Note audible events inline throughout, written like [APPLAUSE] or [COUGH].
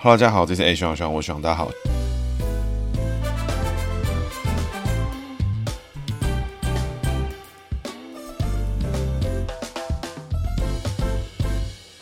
哈喽，大家好，这是 A 徐徐，我徐大家好。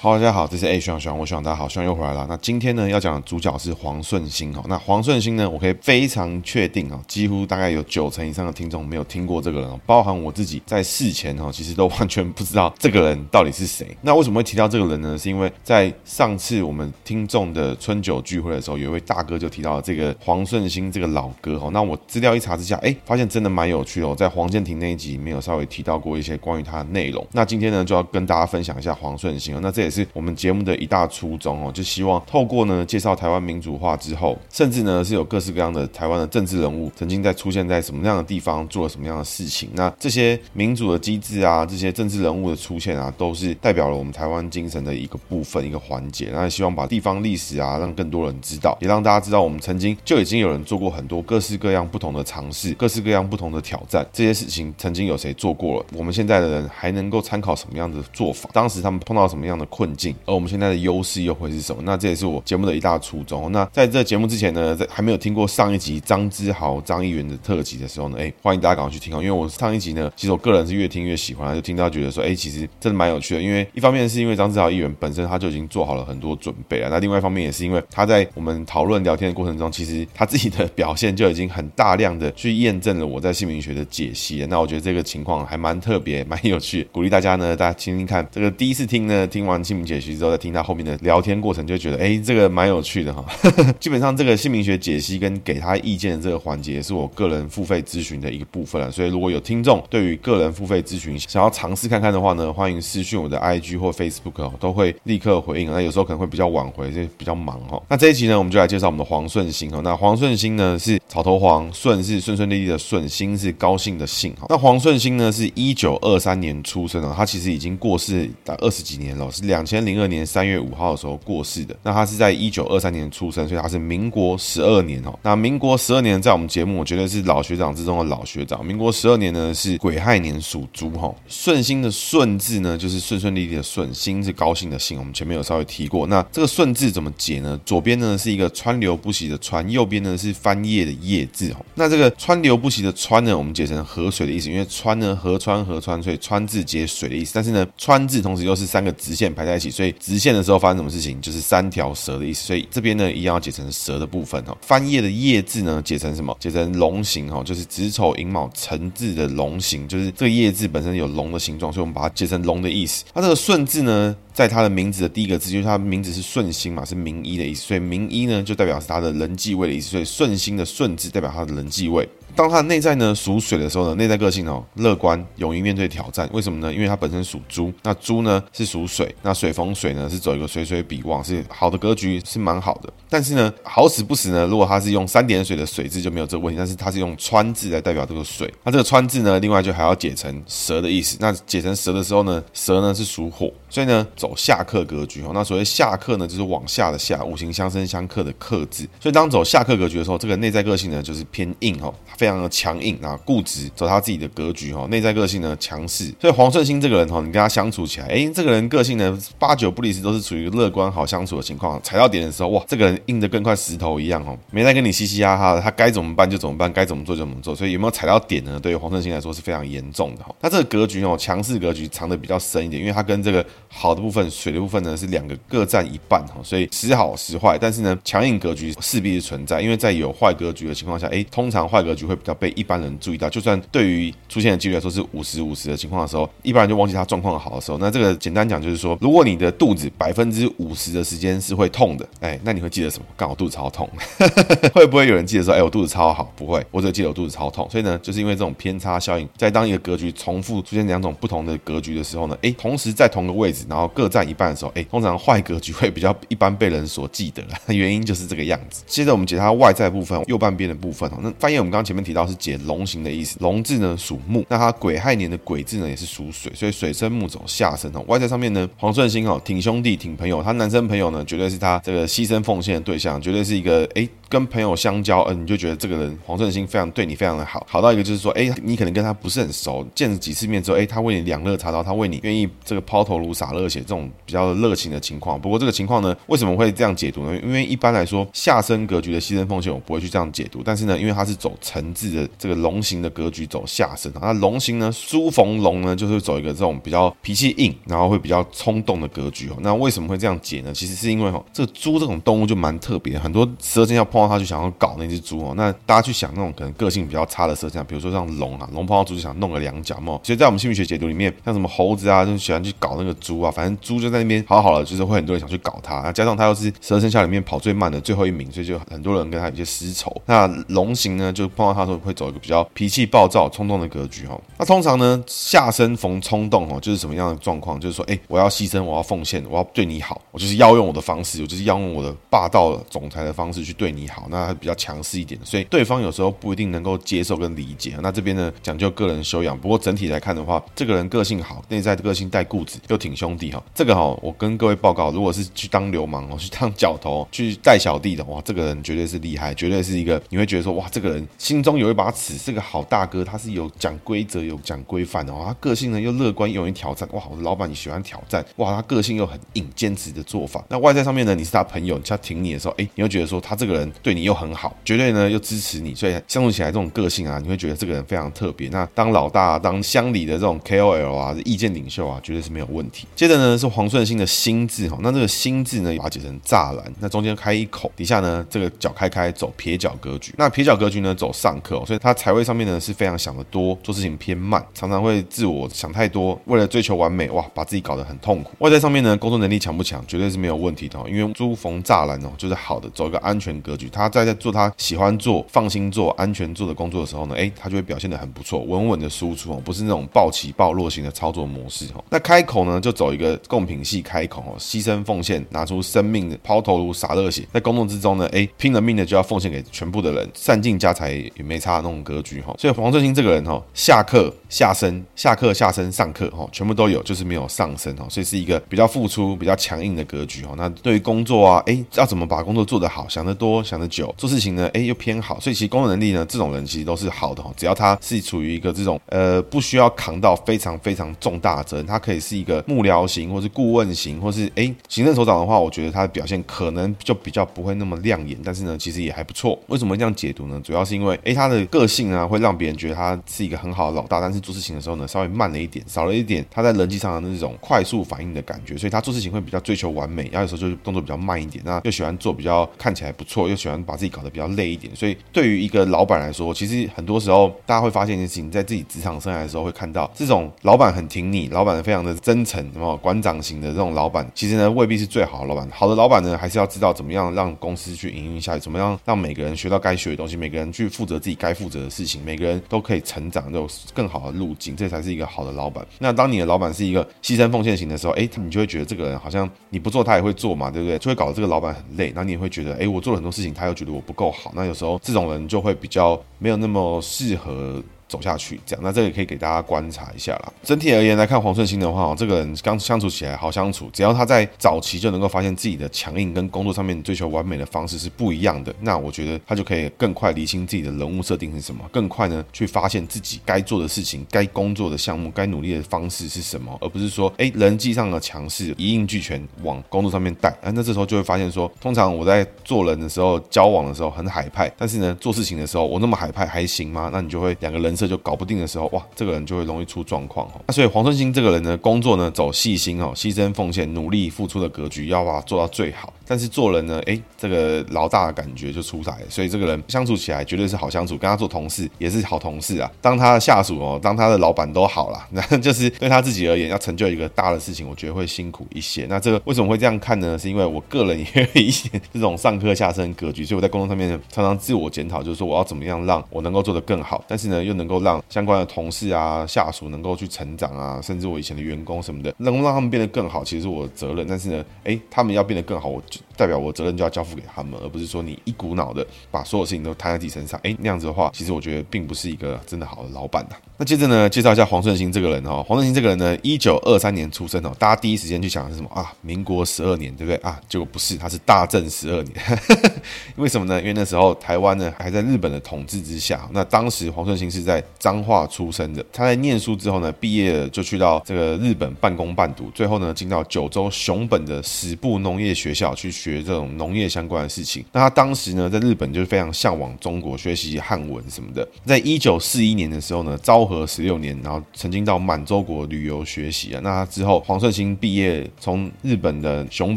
好，大家好，这是 A 徐徐，我选大家好，徐又回来了。那今天呢，要讲的主角是黄顺兴哈。那黄顺兴呢，我可以非常确定啊，几乎大概有九成以上的听众没有听过这个人，包含我自己在事前哈，其实都完全不知道这个人到底是谁。那为什么会提到这个人呢？是因为在上次我们听众的春酒聚会的时候，有一位大哥就提到了这个黄顺兴这个老哥哈。那我资料一查之下，哎，发现真的蛮有趣的。我在黄建庭那一集没有稍微提到过一些关于他的内容。那今天呢，就要跟大家分享一下黄顺兴哦。那这也是。是我们节目的一大初衷哦，就希望透过呢介绍台湾民主化之后，甚至呢是有各式各样的台湾的政治人物曾经在出现在什么样的地方，做了什么样的事情。那这些民主的机制啊，这些政治人物的出现啊，都是代表了我们台湾精神的一个部分，一个环节。那希望把地方历史啊，让更多人知道，也让大家知道我们曾经就已经有人做过很多各式各样不同的尝试，各式各样不同的挑战。这些事情曾经有谁做过了？我们现在的人还能够参考什么样的做法？当时他们碰到什么样的困困境？而我们现在的优势又会是什么？那这也是我节目的一大初衷。那在这节目之前呢，在还没有听过上一集张之豪张议员的特辑的时候呢，哎，欢迎大家赶快去听哦。因为我上一集呢，其实我个人是越听越喜欢，就听到觉得说，哎，其实真的蛮有趣的。因为一方面是因为张之豪议员本身他就已经做好了很多准备了，那另外一方面也是因为他在我们讨论聊天的过程中，其实他自己的表现就已经很大量的去验证了我在姓名学的解析。那我觉得这个情况还蛮特别，蛮有趣，鼓励大家呢，大家听听看。这个第一次听呢，听完姓名解析之后再听。他后面的聊天过程就觉得，哎，这个蛮有趣的哈。[LAUGHS] 基本上这个姓名学解析跟给他意见的这个环节，是我个人付费咨询的一个部分了。所以如果有听众对于个人付费咨询想要尝试看看的话呢，欢迎私讯我的 IG 或 Facebook，都会立刻回应。那有时候可能会比较晚回，就比较忙哈。那这一集呢，我们就来介绍我们的黄顺兴哈。那黄顺兴呢是草头黄，顺是顺顺利利的顺，兴是高兴的兴哈。那黄顺兴呢是一九二三年出生的，他其实已经过世二十几年了，是两两千零二年三。月五号的时候过世的，那他是在一九二三年出生，所以他是民国十二年哦。那民国十二年在我们节目，我觉得是老学长之中的老学长。民国十二年呢是癸亥年属猪哈。顺心的顺字呢就是顺顺利利的顺，心是高兴的兴。我们前面有稍微提过，那这个顺字怎么解呢？左边呢是一个川流不息的川，右边呢是翻页的页字哦。那这个川流不息的川呢，我们解成河水的意思，因为川呢河川河川，所以川字解水的意思。但是呢川字同时又是三个直线排在一起，所以直线的时候发生什么事情，就是三条蛇的意思，所以这边呢一样要解成蛇的部分哈。翻页的页字呢解成什么？解成龙形哈，就是子丑寅卯辰字的龙形，就是这个页字本身有龙的形状，所以我们把它解成龙的意思。它这个顺字呢，在他的名字的第一个字，就是他的名字是顺心嘛，是名医的意思，所以名医呢就代表是他的人际位的意思，所以顺心的顺字代表他的人际位。当他的内在呢属水的时候呢，内在个性哦乐观，勇于面对挑战。为什么呢？因为他本身属猪，那猪呢是属水，那水逢水呢是走一个水水比旺，是好的格局，是蛮好的。但是呢，好死不死呢，如果他是用三点水的水字就没有这个问题，但是他是用川字来代表这个水，那这个川字呢，另外就还要解成蛇的意思。那解成蛇的时候呢，蛇呢是属火，所以呢走下克格局哦。那所谓下克呢，就是往下的下，五行相生相克的克字。所以当走下克格局的时候，这个内在个性呢就是偏硬哦，常的强硬啊，固执，走他自己的格局哈，内在个性呢强势。所以黄顺兴这个人哈，你跟他相处起来，哎，这个人个性呢八九不离十，都是处于乐观好相处的情况。踩到点的时候，哇，这个人硬得跟块石头一样哦，没在跟你嘻嘻哈哈的，他该怎么办就怎么办，该怎么做就怎么做。所以有没有踩到点呢？对于黄顺兴来说是非常严重的哈。那这个格局哦，强势格局藏得比较深一点，因为他跟这个好的部分、水的部分呢是两个各占一半哈，所以时好时坏。但是呢，强硬格局势必是存在，因为在有坏格局的情况下，哎，通常坏格局会比较被。一般人注意到，就算对于出现的几率来说是五十五十的情况的时候，一般人就忘记他状况好的时候，那这个简单讲就是说，如果你的肚子百分之五十的时间是会痛的，哎，那你会记得什么？刚好肚子超痛，[LAUGHS] 会不会有人记得说，哎，我肚子超好？不会，我只记得我肚子超痛。所以呢，就是因为这种偏差效应，在当一个格局重复出现两种不同的格局的时候呢，哎，同时在同个位置，然后各占一半的时候，哎，通常坏格局会比较一般被人所记得，原因就是这个样子。接着我们解它外在部分，右半边的部分哦，那翻译我们刚刚前面提到是解龙形的意思，龙字呢属木，那它癸亥年的癸字呢也是属水，所以水生木走下身哦。外在上面呢，黄顺兴哦，挺兄弟挺朋友，他男生朋友呢绝对是他这个牺牲奉献的对象，绝对是一个哎跟朋友相交，嗯、你就觉得这个人黄顺兴非常对你非常的好，好到一个就是说，哎，你可能跟他不是很熟，见了几次面之后，哎，他为你两肋插刀，他为你愿意这个抛头颅洒热血这种比较热情的情况。不过这个情况呢，为什么会这样解读呢？因为一般来说下身格局的牺牲奉献，我不会去这样解读。但是呢，因为它是走辰字的这个龙形的格局走下身，那龙形呢，书逢龙呢，就是走一个这种比较脾气硬，然后会比较冲动的格局哦。那为什么会这样解呢？其实是因为哈，这个猪这种动物就蛮特别，很多蛇精要碰到它就想要搞那只猪哦。那大家去想那种可能个性比较差的蛇像，比如说像龙啊，龙碰到猪就想弄个两脚嘛。其实，在我们心理学解读里面，像什么猴子啊，就喜欢去搞那个猪啊，反正猪就在那边好好的，就是会很多人想去搞它。那加上它又是十二生肖里面跑最慢的最后一名，所以就很多人跟他有些私仇。那龙形呢，就碰到它的时候会走一个比较脾气暴躁、冲动的格局哈。那通常呢，下身逢冲动哦，就是什么样的状况？就是说，哎，我要牺牲，我要奉献，我要对你好，我就是要用我的方式，我就是要用我的霸道总裁的方式去对你好。那他比较强势一点，所以对方有时候不一定能够接受跟理解。那这边呢，讲究个人修养。不过整体来看的话，这个人个性好，内在的个性带固执，又挺兄弟哈。这个哈，我跟各位报告，如果是去当流氓哦，去当角头，去带小弟的哇，这个人绝对是厉害，绝对是一个你会觉得说哇，这个人心中有一把尺，是个好大哥，他是有讲规则、有讲规范的哦。他个性呢又乐观，勇于挑战。哇，我的老板你喜欢挑战哇，他个性又很硬，坚持的做法。那外在上面呢，你是他朋友，他挺你的时候，哎，你会觉得说他这个人对你又很好，绝对呢又支持你，所以相处起来这种个性啊，你会觉得这个人非常特别。那当老大、当乡里的这种 KOL 啊，意见领袖啊，绝对是没有问题。接着呢是黄顺兴的心字哈，那这个心字呢，把它解成栅栏，那中间开一口，底下呢这个角开开走撇角格局。那撇角格局呢走上克，所以他财位上面呢是非常想得多，做事情偏慢，常常会自我想太多，为了追求完美哇，把自己搞得很痛苦。外在上面呢工作能力强不强，绝对是没有问题的，因为猪逢栅栏哦，就是好的，走一个安全格局。他在在做他喜欢做、放心做、安全做的工作的时候呢，哎，他就会表现得很不错，稳稳的输出哦，不是那种暴起暴落型的操作模式哦。那开口呢就走一个贡品系开口哦，牺牲奉献，拿出生命的抛头颅洒热血，在工作之中呢，哎，拼了命的就要奉献给全部的人，散尽家财也没差的那种格局哈。所以黄振兴这个人哈，下课下身，下课下身上课哈，全部都有，就是没有上升哈，所以是一个比较付出、比较强硬的格局哈。那对于工作啊，哎，要怎么把工作做得好，想得多，想得久，做事情呢，哎，又偏好，所以其实工作能力呢，这种人其实都是好的哈。只要他是处于一个这种呃，不需要扛到非常非常重大的责任，他可以是一个幕僚型，或是顾问型，或是哎，行政首长的话，我觉得他的表现可能就比较不会那么亮眼，但是呢，其实也还不错。为什么这样解读呢？主要是因为哎，他的个性啊，会让别人觉得他是一个很好的老大，但是做事情的时候呢，稍微慢了一点，少了一点他在人际上的那种快速反应的感觉，所以他做事情会比较追求完美，然后有时候就是动作比较慢一点，那又喜欢做比较看起来不错，又喜喜欢把自己搞得比较累一点。所以对于一个老板来说，其实很多时候大家会发现一件事情，在自己职场生涯的时候会看到，这种老板很挺你，老板非常的真诚，什么馆长型的这种老板，其实呢未必是最好的老板。好的老板呢，还是要知道怎么样让公司去营运下去，怎么样让每个人学到该学的东西，每个人去负责自己该负责的事情，每个人都可以成长，有更好的路径，这才是一个好的老板。那当你的老板是一个牺牲奉献型的时候，哎，你就会觉得这个人好像你不做他也会做嘛，对不对？就会搞得这个老板很累。那你也会觉得，哎，我做了很多事情，他又觉得我不够好。那有时候这种人就会比较没有那么适合。走下去，这样，那这个可以给大家观察一下啦。整体而言来看，黄顺兴的话，这个人刚相处起来好相处，只要他在早期就能够发现自己的强硬跟工作上面追求完美的方式是不一样的，那我觉得他就可以更快理清自己的人物设定是什么，更快呢去发现自己该做的事情、该工作的项目、该努力的方式是什么，而不是说，哎，人际上的强势一应俱全往工作上面带。啊，那这时候就会发现说，通常我在做人的时候、交往的时候很海派，但是呢，做事情的时候我那么海派还行吗？那你就会两个人这就搞不定的时候。哇，这个人就会容易出状况哦。那所以黄春兴这个人呢，工作呢走细心哦，牺牲奉献、努力付出的格局，要把它做到最好。但是做人呢，哎，这个老大的感觉就出来了。所以这个人相处起来绝对是好相处，跟他做同事也是好同事啊。当他的下属哦，当他的老板都好了，[LAUGHS] 那就是对他自己而言，要成就一个大的事情，我觉得会辛苦一些。那这个为什么会这样看呢？是因为我个人也有一些这种上克下身格局，所以我在工作上面常常自我检讨，就是说我要怎么样让我能够做得更好，但是呢，又能够让相关的同事啊、下属能够去成长啊，甚至我以前的员工什么的，能够让他们变得更好，其实是我的责任。但是呢，哎，他们要变得更好，我 podcast. 代表我责任就要交付给他们，而不是说你一股脑的把所有事情都摊在自己身上。哎，那样子的话，其实我觉得并不是一个真的好的老板呐。那接着呢，介绍一下黄顺兴这个人哈。黄顺兴这个人呢，一九二三年出生哦，大家第一时间去想的是什么啊？民国十二年，对不对啊？结果不是，他是大正十二年。[LAUGHS] 为什么呢？因为那时候台湾呢还在日本的统治之下。那当时黄顺兴是在彰化出生的。他在念书之后呢，毕业了就去到这个日本半工半读，最后呢进到九州熊本的矢部农业学校去学这种农业相关的事情。那他当时呢在日本就是非常向往中国，学习汉文什么的。在一九四一年的时候呢，昭和十六年，然后曾经到满洲国旅游学习啊。那他之后黄顺兴毕业，从日本的熊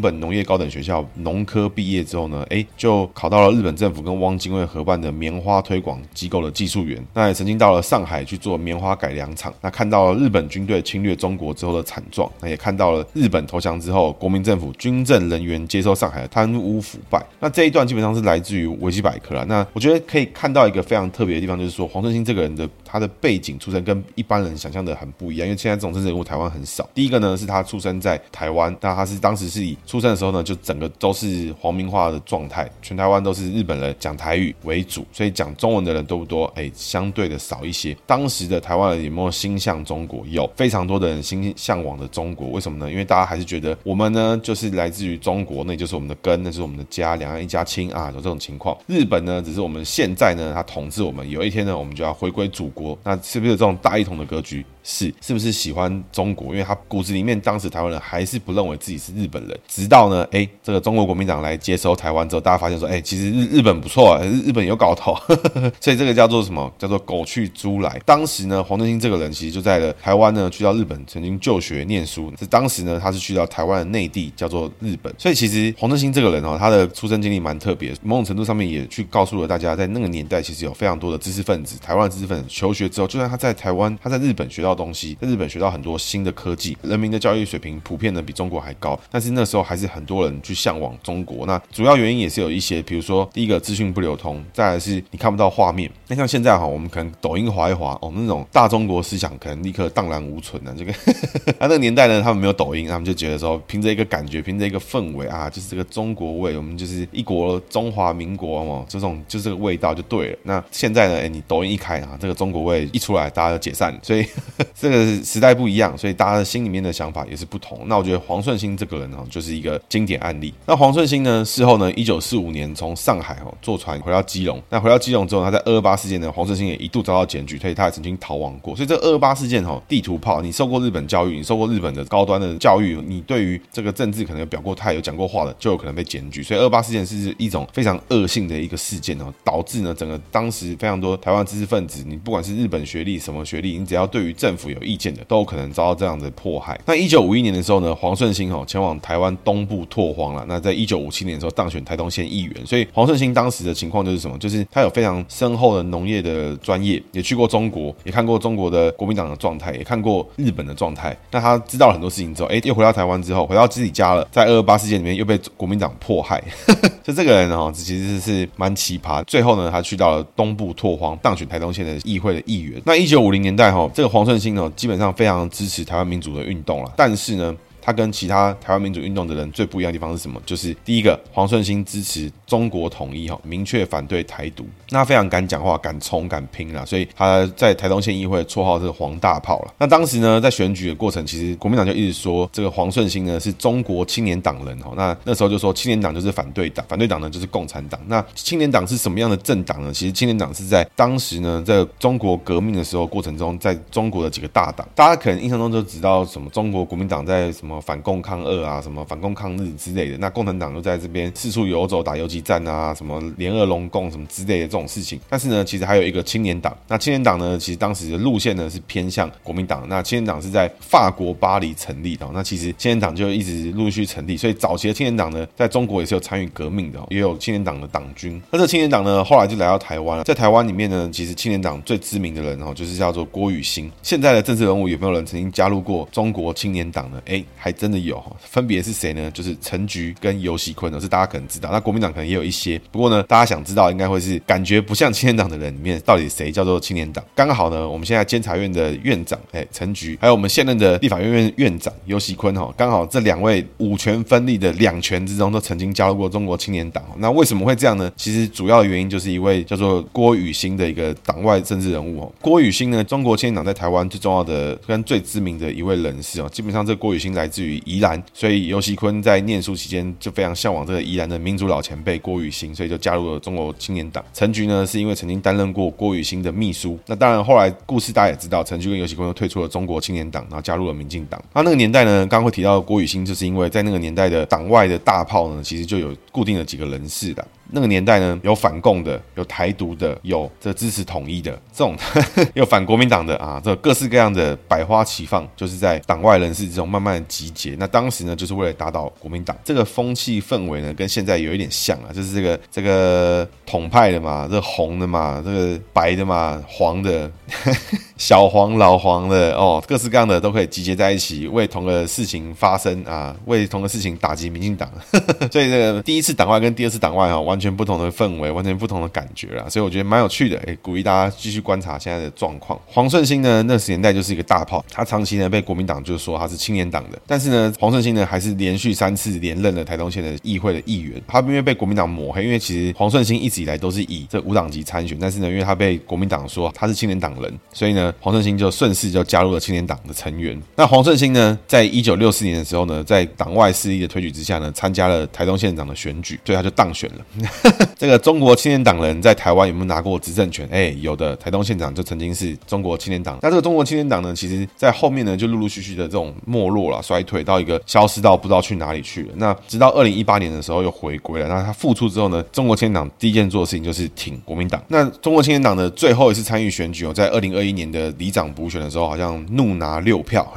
本农业高等学校农科毕业之后呢，哎，就考到了日本政府跟汪精卫合办的棉花推广机构的技术员。那也曾经到了上海去做棉花改良厂。那看到了日本军队侵略中国之后的惨状，那也看到了日本投降之后，国民政府军政人员接收上海贪污腐败。那这一段基本上是来自于维基百科了。那我觉得可以看到一个非常特别的地方，就是说黄春兴这个人的他的背景出身跟一般人想象的很不一样，因为现在这种政治人物台湾很少。第一个呢是他出生在台湾，那他是当时是以出生的时候呢，就整个都是皇民化的状态，全台湾都是日本人讲台语为主，所以讲中文的人多不多？哎，相对的少一些。当时的台湾人有没有心向中国？有非常多的人心向往的中国，为什么呢？因为大家还是觉得我们呢就是来自于中国，那就是我们的根，那是我们的家，两岸一家亲啊，有这种情况。日本呢只是我们现在呢，他统治我们，有一天呢我们就要回归祖国，那是不是有这种大一统的格局？是，是不是喜欢中国？因为他骨子里面，当时台湾人还是不认为自己是日本人。直到呢，哎，这个中国国民党来接收台湾之后，大家发现说，哎，其实日日本不错啊，日本有搞头。[LAUGHS] 所以这个叫做什么？叫做狗去猪来。当时呢，黄顺兴这个人其实就在了台湾呢，去到日本曾经就学念书。是当时呢，他是去到台湾的内地，叫做日本。所以其实黄顺兴这个人哦，他的出生经历蛮特别，某种程度上面也去告诉了大家，在那个年代，其实有非常多的知识分子，台湾的知识分子求学之后，就算他在台湾，他在日本学到东西，在日本学到很多新的科技，人民的教育水平普遍呢比中国还高，但是那时候还是很多人去向往中国。那主要原因也是有一些，比如说第一个资讯不流通，再来是你看不到画面。那像现在哈，我们可能抖音滑一滑，我们那种大中国思想可能立刻荡然无存了。这个 [LAUGHS] 那个年代呢，他们没有抖音，他们就觉得说，凭着一个感觉，凭着一个氛围啊，就是这个中国味，我们就是一国中华民国哦，这种就这个味道就对了。那现在呢，哎，你抖音一开啊，这个中国味一出来，大家就解散，所以 [LAUGHS] 这个。时代不一样，所以大家的心里面的想法也是不同。那我觉得黄顺兴这个人呢，就是一个经典案例。那黄顺兴呢，事后呢，一九四五年从上海哦坐船回到基隆。那回到基隆之后，他在二二八事件呢，黄顺兴也一度遭到检举，所以他也曾经逃亡过。所以这二二八事件哈，地图炮，你受过日本教育，你受过日本的高端的教育，你对于这个政治可能有表过态、有讲过话的，就有可能被检举。所以二二八事件是一种非常恶性的一个事件哦，导致呢整个当时非常多台湾知识分子，你不管是日本学历什么学历，你只要对于政政府有意见的，都有可能遭到这样。的迫害。那一九五一年的时候呢，黄顺兴哦前往台湾东部拓荒了。那在一九五七年的时候当选台东县议员。所以黄顺兴当时的情况就是什么？就是他有非常深厚的农业的专业，也去过中国，也看过中国的国民党的状态，也看过日本的状态。那他知道了很多事情之后，哎，又回到台湾之后，回到自己家了，在二二八事件里面又被国民党迫害。[LAUGHS] 就这个人哦，其实是蛮奇葩。最后呢，他去到了东部拓荒，当选台东县的议会的议员。那一九五零年代哈，这个黄顺兴呢，基本上非常支持台湾民主的运动了，但是呢。他跟其他台湾民主运动的人最不一样的地方是什么？就是第一个，黄顺兴支持中国统一，哈，明确反对台独。那非常敢讲话，敢冲，敢拼啦，所以他在台东县议会绰号是黄大炮了。那当时呢，在选举的过程，其实国民党就一直说这个黄顺兴呢是中国青年党人，哈。那那时候就说青年党就是反对党，反对党呢就是共产党。那青年党是什么样的政党呢？其实青年党是在当时呢，在中国革命的时候过程中，在中国的几个大党，大家可能印象中就知道什么中国国民党在什么。反共抗俄啊，什么反共抗日之类的，那共产党又在这边四处游走打游击战啊，什么联俄容共什么之类的这种事情。但是呢，其实还有一个青年党。那青年党呢，其实当时的路线呢是偏向国民党。那青年党是在法国巴黎成立的。那其实青年党就一直陆续成立，所以早期的青年党呢，在中国也是有参与革命的，也有青年党的党军。那这青年党呢，后来就来到台湾了。在台湾里面呢，其实青年党最知名的人哦，就是叫做郭雨新。现在的政治人物有没有人曾经加入过中国青年党呢？哎。还真的有，分别是谁呢？就是陈菊跟游锡堃，是大家可能知道。那国民党可能也有一些，不过呢，大家想知道应该会是感觉不像青年党的人里面，到底谁叫做青年党？刚好呢，我们现在监察院的院长哎，陈菊，还有我们现任的立法院院院长游喜坤哈，刚好这两位五权分立的两权之中，都曾经加入过中国青年党。那为什么会这样呢？其实主要的原因就是一位叫做郭雨新的一个党外政治人物哦。郭雨新呢，中国青年党在台湾最重要的跟最知名的一位人士哦。基本上这郭雨新来自于宜兰，所以游锡堃在念书期间就非常向往这个宜兰的民主老前辈郭雨新，所以就加入了中国青年党。陈菊呢，是因为曾经担任过郭雨新的秘书。那当然后来故事大家也知道，陈菊跟游锡堃又退出了中国青年党，然后加入了民进党。那那个年代呢，刚刚会提到郭雨新，就是因为在那个年代的党外的大炮呢，其实就有固定的几个人士的。那个年代呢，有反共的，有台独的，有这支持统一的，这种呵 [LAUGHS] 呵有反国民党的啊，这各式各样的百花齐放，就是在党外人士之中慢慢集结。那当时呢，就是为了打倒国民党。这个风气氛围呢，跟现在有一点像啊，就是这个这个统派的嘛，这红的嘛，这个白的嘛，黄的。[LAUGHS] 小黄、老黄的哦，各式各样的都可以集结在一起，为同个事情发声啊，为同个事情打击民进党。[LAUGHS] 所以这个第一次党外跟第二次党外哈，完全不同的氛围，完全不同的感觉啦。所以我觉得蛮有趣的，哎，鼓励大家继续观察现在的状况。黄顺兴呢，那时年代就是一个大炮，他长期呢被国民党就说他是青年党的，但是呢，黄顺兴呢还是连续三次连任了台东县的议会的议员。他因为被国民党抹黑，因为其实黄顺兴一直以来都是以这无党籍参选，但是呢，因为他被国民党说他是青年党人，所以呢。黄顺兴就顺势就加入了青年党的成员。那黄顺兴呢，在一九六四年的时候呢，在党外势力的推举之下呢，参加了台东县长的选举，所以他就当选了。[LAUGHS] 这个中国青年党人在台湾有没有拿过执政权？哎，有的。台东县长就曾经是中国青年党。那这个中国青年党呢，其实在后面呢，就陆陆续续的这种没落了、衰退到一个消失到不知道去哪里去了。那直到二零一八年的时候又回归了。那他复出之后呢，中国青年党第一件做的事情就是挺国民党。那中国青年党的最后一次参与选举哦，在二零二一年的。的里长补选的时候，好像怒拿六票。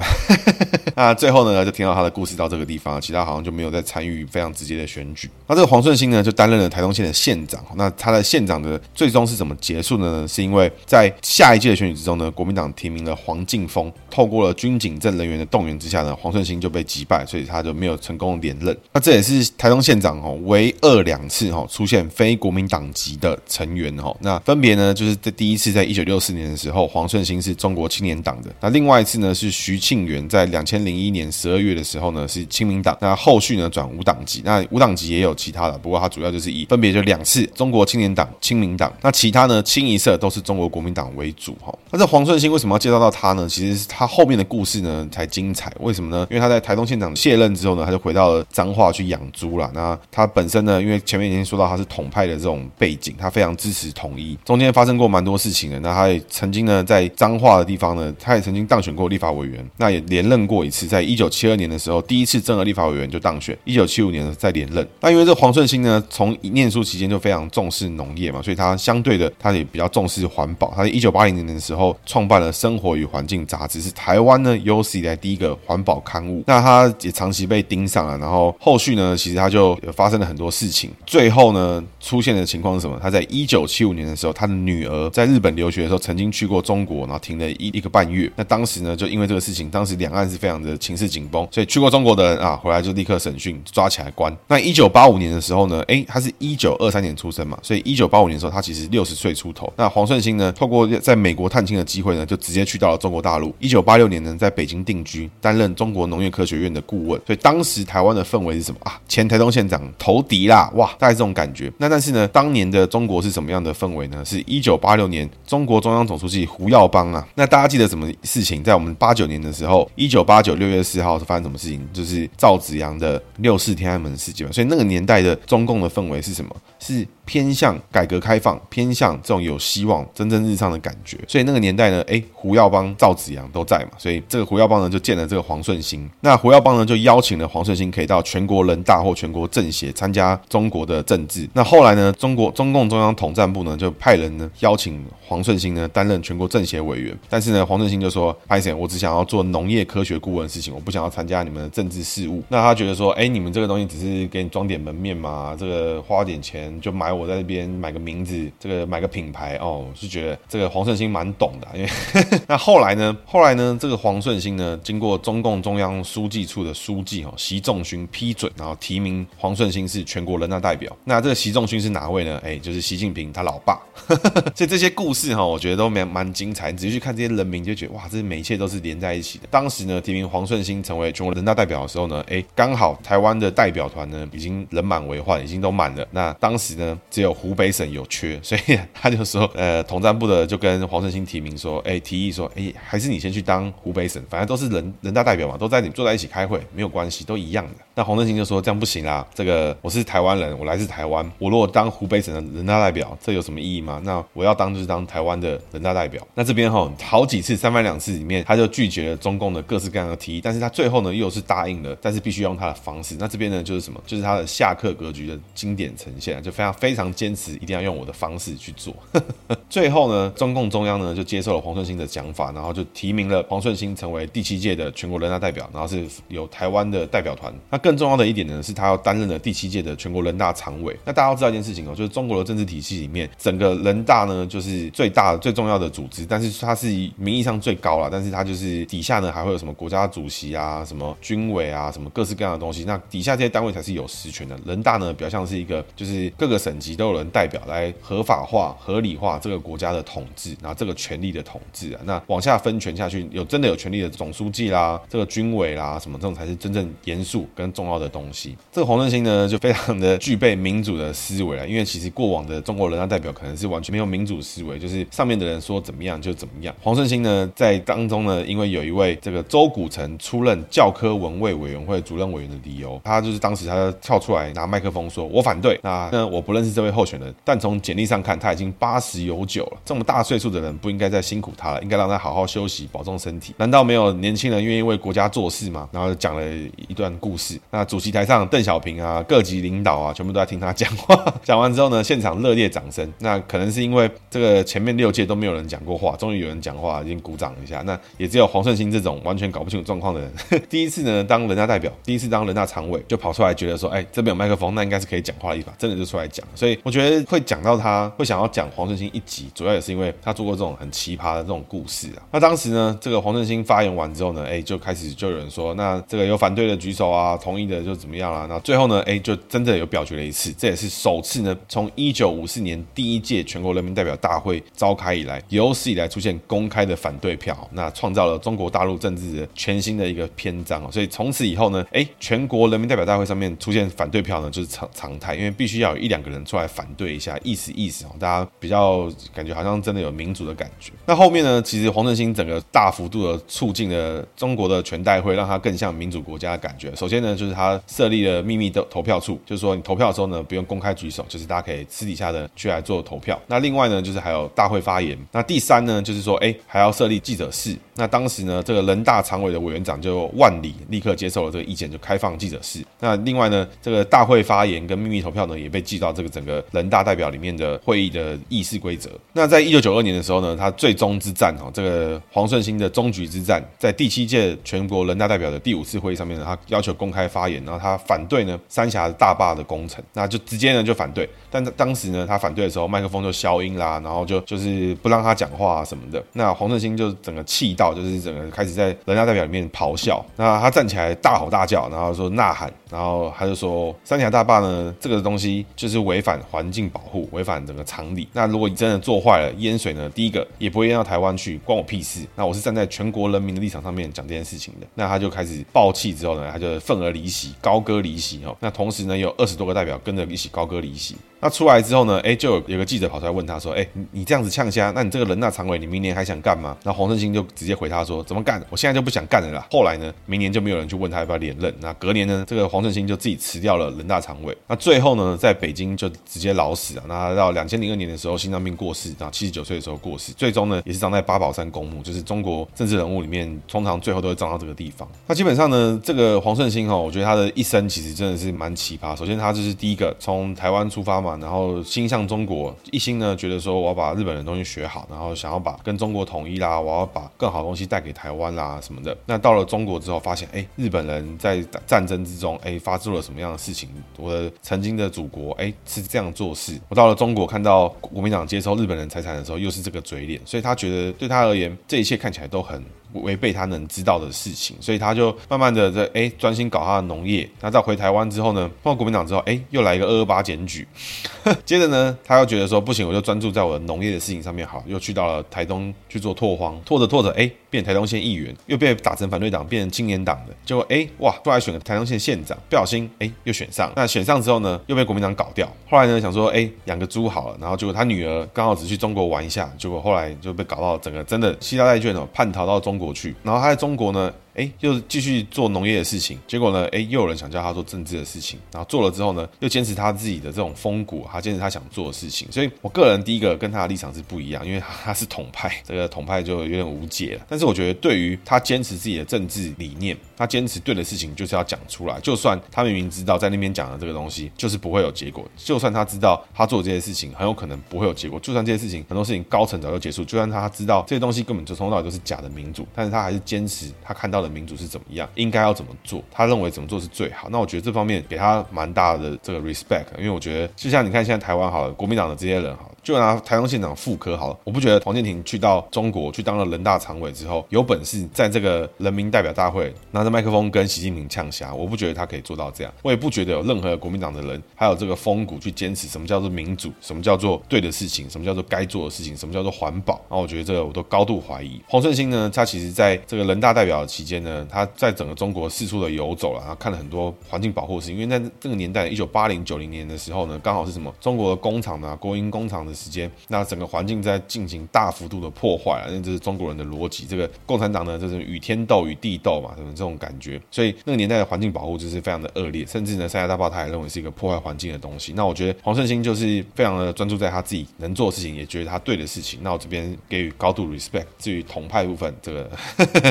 [LAUGHS] 那最后呢，就听到他的故事到这个地方，其他好像就没有再参与非常直接的选举。那这个黄顺兴呢，就担任了台东县的县长。那他的县长的最终是怎么结束的呢？是因为在下一届的选举之中呢，国民党提名了黄劲峰，透过了军警政人员的动员之下呢，黄顺兴就被击败，所以他就没有成功连任。那这也是台东县长哦，唯二两次哈出现非国民党籍的成员哈。那分别呢，就是在第一次在一九六四年的时候，黄顺兴是中国青年党的。那另外一次呢，是徐庆元在两千零一年十二月的时候呢，是亲民党。那后续呢转无党籍。那无党籍也有其他的，不过他主要就是以分别就两次中国青年党、亲民党。那其他呢清一色都是中国国民党为主哈。那这黄顺兴为什么要介绍到他呢？其实是他后面的故事呢才精彩。为什么呢？因为他在台东县长卸任之后呢，他就回到了彰化去养猪了。那他本身呢，因为前面已经说到他是统派的这种背景，他非常支持统一。中间发生过蛮多事情的。那他也曾经呢在彰化的地方呢，他也曾经当选过立法委员，那也连任过一次，在一九七二年的时候，第一次正额立法委员就当选，一九七五年再连任。那因为这黄顺兴呢，从念书期间就非常重视农业嘛，所以他相对的他也比较重视环保。他在一九八零年的时候创办了《生活与环境》杂志，是台湾呢有史以来第一个环保刊物。那他也长期被盯上了，然后后续呢，其实他就发生了很多事情。最后呢，出现的情况是什么？他在一九七五年的时候，他的女儿在日本留学的时候，曾经去过中国，然后停了一一个半月。那当时呢，就因为这个事情，当时两岸是非常的情势紧绷，所以去过中国的人啊，回来就立刻审讯，抓起来关。那一九八五年的时候呢，诶，他是一九二三年出生嘛，所以一九八五年的时候，他其实六十岁出头。那黄顺兴呢，透过在美国探亲的机会呢，就直接去到了中国大陆。一九八六年呢，在北京定居，担任中国农业科学院的顾问。所以当时台湾的氛围是什么啊？前台东县长投敌啦，哇，大概这种感觉。那但是呢，当年的中国是什么样的氛围呢？是一九八六年，中国中央总书记胡耀邦啊。那大家记得什么事情？在我们八九年的时候，一九八九六月四号是发生什么事情？就是赵紫阳的六四天安门事件嘛。所以那个年代的中共的氛围是什么？是偏向改革开放，偏向这种有希望、蒸蒸日上的感觉。所以那个年代呢，诶，胡耀邦、赵紫阳都在嘛。所以这个胡耀邦呢，就见了这个黄顺兴。那胡耀邦呢，就邀请了黄顺兴可以到全国人大或全国政协参加中国的政治。那后来呢，中国中共中央统战部呢，就派人呢邀请黄顺兴呢担任全国政协委员。但是呢，黄顺兴就说：“抱歉，我只想要做农业科学顾问，的事情，我不想要参加你们的政治事务。那他觉得说，哎，你们这个东西只是给你装点门面嘛，这个花点钱就买我在那边买个名字，这个买个品牌哦，是觉得这个黄顺兴蛮懂的，因为 [LAUGHS] 那后来呢，后来呢，这个黄顺兴呢，经过中共中央书记处的书记哦习仲勋批准，然后提名黄顺兴是全国人大代表。那这个习仲勋是哪位呢？哎，就是习近平他老爸。[LAUGHS] 所以这些故事哈，我觉得都蛮蛮精彩。你仔细去看这些人名，就觉得哇，这每一切都是连在一起的。当时呢，提名黄顺兴成为全国人大代表的时候呢，哎，刚好台湾的代表团呢已经人满为患，已经都满了。那当时呢，只有湖北省有缺，[LAUGHS] 所以他就说，呃，统战部的就跟黄顺兴提名说，哎，提议说，哎，还是你先去当湖北省，反正都是人人大代表嘛，都在你坐在一起开会，没有关系，都一样的。那黄顺兴就说，这样不行啦，这个我是台湾人，我来自台湾，我如果当湖北省的人大代表，这有什么意义吗？那我要当就是当台湾的人大代表。那这边哈，好几次三番两次里面，他就拒绝了中共的各式各样的提，但是他最后呢，又是答应了，但是必须用他的方式。那这边呢，就是什么？就是他的下课格局的经典呈现，就非常非常坚持，一定要用我的方式去做。[LAUGHS] 最后呢，中共中央呢就接受了黄顺兴的讲法，然后就提名了黄顺兴成为第七届的全国人大代表，然后是有台湾的代表团。那更重要的一点呢，是他要担任了第七届的全国人大常委。那大家要知道一件事情哦，就是中国的政治体系里面，整个人大呢就是最大、最重要的组织，但是它是名义上最高了，但是它就是底下呢还会有什么国家主席啊、什么军委啊、什么各式各样的东西。那底下这些单位才是有实权的。人大呢，比较像是一个，就是各个省级都有人代表来合法化、合理化这个国家的统治，然后这个权力的统治啊。那往下分权下去，有真的有权力的总书记啦、这个军委啦什么，这种才是真正严肃跟重要的东西。这个黄顺兴呢，就非常的具备民主的思维了，因为其实过往的中国人大代表可能是完全没有民主思维，就是上面的人说怎么样就怎么样。黄顺兴呢，在当中呢，因为有一位这个周谷城出任教科文卫委员会主任委员的理由，他就是当时他跳出来拿麦克风说：“我反对。”那那我不认识这位候选人，但从简历上看，他已经八十有九了，这么大岁数的人不应该再辛苦他了，应该让他好好休息，保重身体。难道没有年轻人愿意为国家做事吗？然后讲了一段故事。那主席台上邓小平啊，各级领导啊，全部都在听他讲话。[LAUGHS] 讲完之后呢，现场热烈掌声。那可能是因为这个前面六届都没有人讲过话，终于有人讲话，已经鼓掌一下。那也只有黄顺兴这种完全搞不清状况的人，[LAUGHS] 第一次呢当人大代表，第一次当人大常委，就跑出来觉得说，哎，这边有麦克风，那应该是可以讲话的地方，真的就出来讲。所以我觉得会讲到他，会想要讲黄顺兴一集，主要也是因为他做过这种很奇葩的这种故事啊。那当时呢，这个黄顺兴发言完之后呢，哎，就开始就有人说，那这个有反对的举手啊，同意的就怎么样了。那最后呢，哎，就真的有表决了一次，这也是首次呢，从一九五四年第一届全国人民代表大会召开以来，有史以来出现公开的反对票，那创造了中国大陆政治的全全新的一个篇章。所以从此以后呢，哎，全国人民代表大会上面出现反对票呢，就是常常态，因为必须要有一两个人出来反对一下，意思意思哦，大家比较感觉好像真的有民主的感觉。那后面呢，其实黄振兴整个大幅度的促进了中国的全代会，让它更像民主国家的感觉。首先呢，就是他设立了秘密的投票处，就是说你投票的时候呢，不用公开举手，就是大家可以私底下的去来做投票。那另外呢，就是还有大会发言。那第三呢，就是说，哎，还要设立记者室。那当时呢，这个人大常委的委员长就万里立刻接受了这个意见，就开放记者室。那另外呢，这个大会发言跟秘密投票呢，也被记到这个整个人大代表里面的会议的议事规则。那在一九九二年的时候呢，他最终之战哈，这个黄顺兴的终局之战，在第七届全国人大代表的第五次会议上面呢，他要求公开发言，然后他反对呢三峡大坝的工程，那就直接呢就反对。但当时呢，他反对的时候，麦克风就消音啦，然后就就是不让他讲话啊什么的。那黄顺兴就整个气到，就是整个开始在人大代表面咆哮。那他站起来大吼大叫，然后说呐喊，然后他就说三峡大坝呢，这个东西就是违反环境保护，违反整个常理。那如果你真的做坏了，淹水呢，第一个也不会淹到台湾去，关我屁事。那我是站在全国人民的立场上面讲这件事情的。那他就开始爆气之后呢，他就愤而离席，高歌离席哦。那同时呢，有二十多个代表跟着一起高歌离席。那出来之后呢，哎，就有有个记者跑出来问他说：“哎，你这样子呛虾，那你这个人大常委，你明年还想干吗？”那黄顺兴就直接回他说：“怎么干？我现在就不想干”后来呢，明年就没有人去问他要不要连任。那隔年呢，这个黄顺兴就自己辞掉了人大常委。那最后呢，在北京就直接老死啊。那到两千零二年的时候，心脏病过世，然后七十九岁的时候过世。最终呢，也是葬在八宝山公墓，就是中国政治人物里面通常最后都会葬到这个地方。那基本上呢，这个黄顺兴哈，我觉得他的一生其实真的是蛮奇葩。首先，他就是第一个从台湾出发嘛，然后心向中国，一心呢觉得说我要把日本的东西学好，然后想要把跟中国统一啦，我要把更好的东西带给台湾啦什么的。那那到了中国之后，发现哎，日本人在战争之中哎发生了什么样的事情？我的曾经的祖国哎是这样做事。我到了中国，看到国民党接收日本人财产的时候，又是这个嘴脸，所以他觉得对他而言，这一切看起来都很。违背他能知道的事情，所以他就慢慢的在哎专心搞他的农业。那到回台湾之后呢，碰到国民党之后，哎又来一个二二八检举。[LAUGHS] 接着呢，他又觉得说不行，我就专注在我的农业的事情上面好，又去到了台东去做拓荒，拓着拓着，哎变台东县议员，又被打成反对党，变成青年党的。结果哎哇，后来选个台东县县长，不小心哎又选上。那选上之后呢，又被国民党搞掉。后来呢，想说哎养个猪好了，然后结果他女儿刚好只去中国玩一下，结果后来就被搞到整个真的希腊债券哦，叛逃到中国。去，然后他在中国呢。哎，又继续做农业的事情，结果呢，哎，又有人想叫他做政治的事情，然后做了之后呢，又坚持他自己的这种风骨，他坚持他想做的事情。所以我个人第一个跟他的立场是不一样，因为他 [LAUGHS] 是统派，这个统派就有点无解了。但是我觉得，对于他坚持自己的政治理念，他坚持对的事情就是要讲出来，就算他明明知道在那边讲的这个东西就是不会有结果，就算他知道他做这些事情很有可能不会有结果，就算这些事情很多事情高层早就结束，就算他知道这些东西根本就从头到尾都是假的民主，但是他还是坚持他看到的民主是怎么样。应该要怎么做？他认为怎么做是最好。那我觉得这方面给他蛮大的这个 respect，因为我觉得就像你看现在台湾好了，国民党的这些人好。就拿台东县长副科好了，我不觉得黄建庭去到中国去当了人大常委之后，有本事在这个人民代表大会拿着麦克风跟习近平呛虾，我不觉得他可以做到这样。我也不觉得有任何国民党的人还有这个风骨去坚持什么叫做民主，什么叫做对的事情，什么叫做该做的事情，什么叫做环保。那我觉得这个我都高度怀疑。黄顺兴呢，他其实在这个人大代表期间呢，他在整个中国四处的游走了，然后看了很多环境保护的事情。因为在这个年代，一九八零九零年的时候呢，刚好是什么中国的工厂啊，国营工厂的时间，那。整个环境在进行大幅度的破坏啊，因为这是中国人的逻辑。这个共产党呢，就是与天斗、与地斗嘛，什么这种感觉。所以那个年代的环境保护就是非常的恶劣，甚至呢，三峡大坝他也认为是一个破坏环境的东西。那我觉得黄顺兴就是非常的专注在他自己能做的事情，也觉得他对的事情。那我这边给予高度 respect。至于同派部分，这个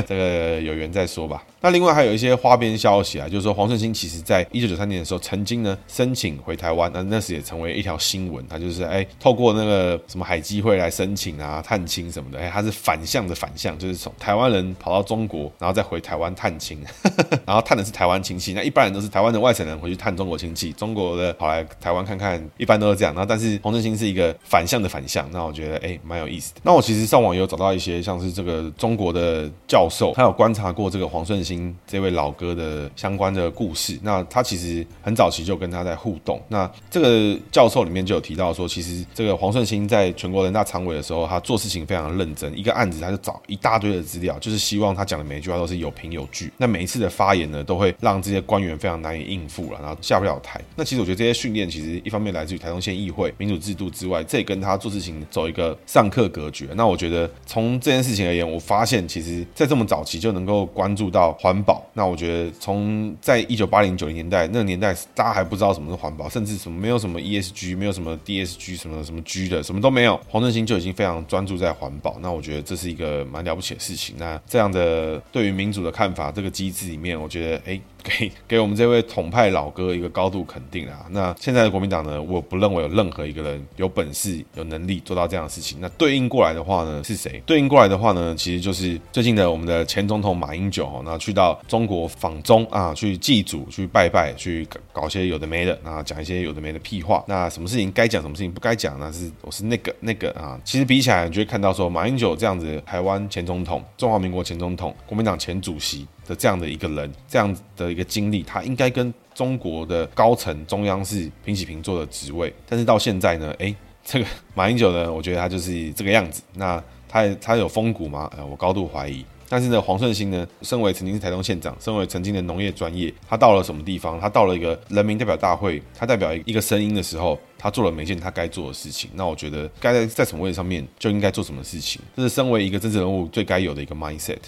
这个有缘再说吧。那另外还有一些花边消息啊，就是说黄顺兴其实在一九九三年的时候曾经呢申请回台湾，那那时也成为一条新闻。他就是哎透过那个什么海基会来申请啊探亲什么的，哎他是反向的反向，就是从台湾人跑到中国，然后再回台湾探亲，[LAUGHS] 然后探的是台湾亲戚。那一般人都是台湾的外省人回去探中国亲戚，中国的跑来台湾看看，一般都是这样。然后但是黄胜兴是一个反向的反向，那我觉得哎蛮有意思的。那我其实上网也有找到一些像是这个中国的教授，他有观察过这个黄顺兴。这位老哥的相关的故事，那他其实很早期就跟他在互动。那这个教授里面就有提到说，其实这个黄顺兴在全国人大常委的时候，他做事情非常认真，一个案子他就找一大堆的资料，就是希望他讲的每一句话都是有凭有据。那每一次的发言呢，都会让这些官员非常难以应付了，然后下不了台。那其实我觉得这些训练其实一方面来自于台东县议会民主制度之外，这也跟他做事情走一个上课格局。那我觉得从这件事情而言，我发现其实在这么早期就能够关注到。环保，那我觉得从在一九八零九零年代那个年代，大家还不知道什么是环保，甚至什么没有什么 ESG，没有什么 DSG，什么什么居的，什么都没有。黄振兴就已经非常专注在环保，那我觉得这是一个蛮了不起的事情。那这样的对于民主的看法，这个机制里面，我觉得哎。给 [LAUGHS] 给我们这位统派老哥一个高度肯定啊！那现在的国民党呢，我不认为有任何一个人有本事、有能力做到这样的事情。那对应过来的话呢，是谁？对应过来的话呢，其实就是最近的我们的前总统马英九哦，那去到中国访中啊，去祭祖、去拜拜、去搞些有的没的那，讲一些有的没的屁话。那什么事情该讲，什么事情不该讲呢？是我是那个那个啊。其实比起来，你就会看到说，马英九这样子，台湾前总统、中华民国前总统、国民党前主席。的这样的一个人，这样的一个经历，他应该跟中国的高层中央是平起平坐的职位。但是到现在呢，诶，[LAUGHS] 这个马英九呢，我觉得他就是这个样子。那他他有风骨吗？呃，我高度怀疑。但是呢，黄顺兴呢，身为曾经是台东县长，身为曾经的农业专业，他到了什么地方？他到了一个人民代表大会，他代表一个声音的时候，他做了每件他该做的事情。那我觉得，该在在什么位置上面就应该做什么事情，这是身为一个政治人物最该有的一个 mindset。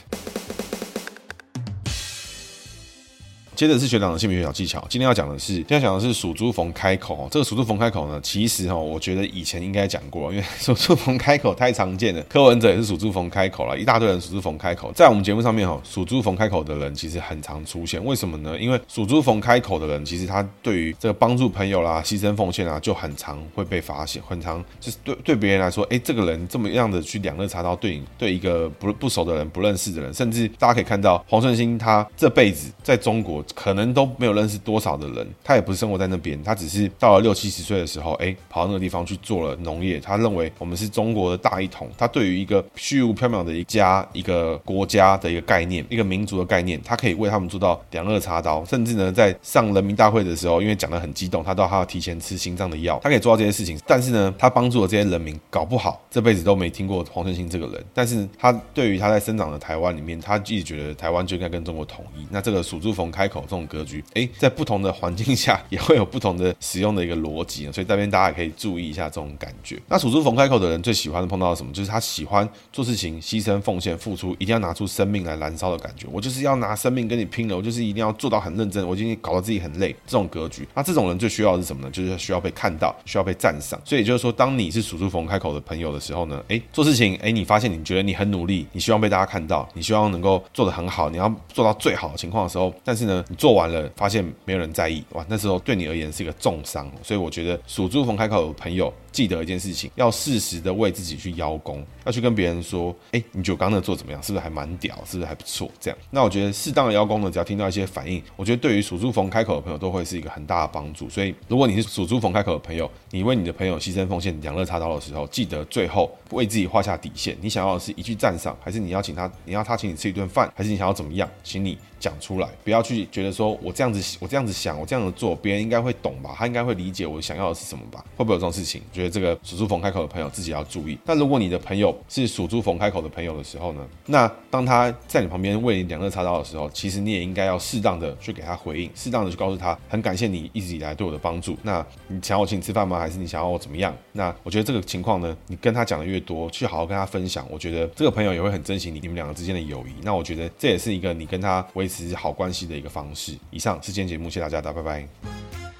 接着是学长的姓名学小技巧。今天要讲的是，今天讲的是属猪逢开口。这个属猪逢开口呢，其实哈，我觉得以前应该讲过，因为属猪逢开口太常见了。柯文哲也是属猪逢开口了，一大堆人属猪逢开口。在我们节目上面哈，属猪逢开口的人其实很常出现。为什么呢？因为属猪逢开口的人，其实他对于这个帮助朋友啦、牺牲奉献啊，就很常会被发现，很常就是对对别人来说，哎，这个人这么样的去两肋插刀，对你对一个不不熟的人、不认识的人，甚至大家可以看到黄顺兴他这辈子在中国可能都没有认识多少的人，他也不是生活在那边，他只是到了六七十岁的时候，哎，跑到那个地方去做了农业。他认为我们是中国的大一统，他对于一个虚无缥缈的一家、一个国家的一个概念、一个民族的概念，他可以为他们做到两肋插刀，甚至呢，在上人民大会的时候，因为讲得很激动，他都他要提前吃心脏的药，他可以做到这些事情。但是呢，他帮助了这些人民，搞不好这辈子都没听过黄顺兴这个人。但是他对于他在生长的台湾里面，他一直觉得台湾就应该跟中国统一。那这个属猪逢开口这种格局，哎，在不同的环境下也会有不同的使用的一个逻辑。所以这边大家也可以注意一下这种感觉。那属猪逢开口的人最喜欢碰到什么？就是他喜欢做事情，牺牲奉献、付出，一定要拿出生命来燃烧的感觉。我就是要拿生命跟你拼了，我就是一定要做到很认真，我今天搞得自己很累，这种格局。那这种人最需要的是什么呢？就是需要被看到，需要被赞赏。所以也就是说，当你是属猪逢开口的朋友的时候呢，哎，做事情，哎，你发现你觉得你很努力，你希望被大家看到，你希望能够做得很好，你要做到最好的情况的时候，但是呢，你做完了发现没有人在意，哇，那时候对你而言是一个重伤。所以我觉得属猪逢开口的朋友。记得一件事情，要适时的为自己去邀功，要去跟别人说，哎，你觉得我刚那做怎么样？是不是还蛮屌？是不是还不错？这样，那我觉得适当的邀功呢，只要听到一些反应，我觉得对于属猪逢开口的朋友都会是一个很大的帮助。所以，如果你是属猪逢开口的朋友，你为你的朋友牺牲奉献、两肋插刀的时候，记得最后为自己画下底线。你想要的是一句赞赏，还是你要请他，你要他请你吃一顿饭，还是你想要怎么样？请你。讲出来，不要去觉得说我这样子，我这样子想，我这样子做，别人应该会懂吧？他应该会理解我想要的是什么吧？会不会有这种事情？我觉得这个属猪逢开口的朋友自己要注意。那如果你的朋友是属猪逢开口的朋友的时候呢？那当他在你旁边为你两肋插刀的时候，其实你也应该要适当的去给他回应，适当的去告诉他，很感谢你一直以来对我的帮助。那你想要我请你吃饭吗？还是你想要我怎么样？那我觉得这个情况呢，你跟他讲的越多，去好好跟他分享，我觉得这个朋友也会很珍惜你你们两个之间的友谊。那我觉得这也是一个你跟他维持好关系的。一个方式。以上是今天节目，谢谢大家的，拜拜。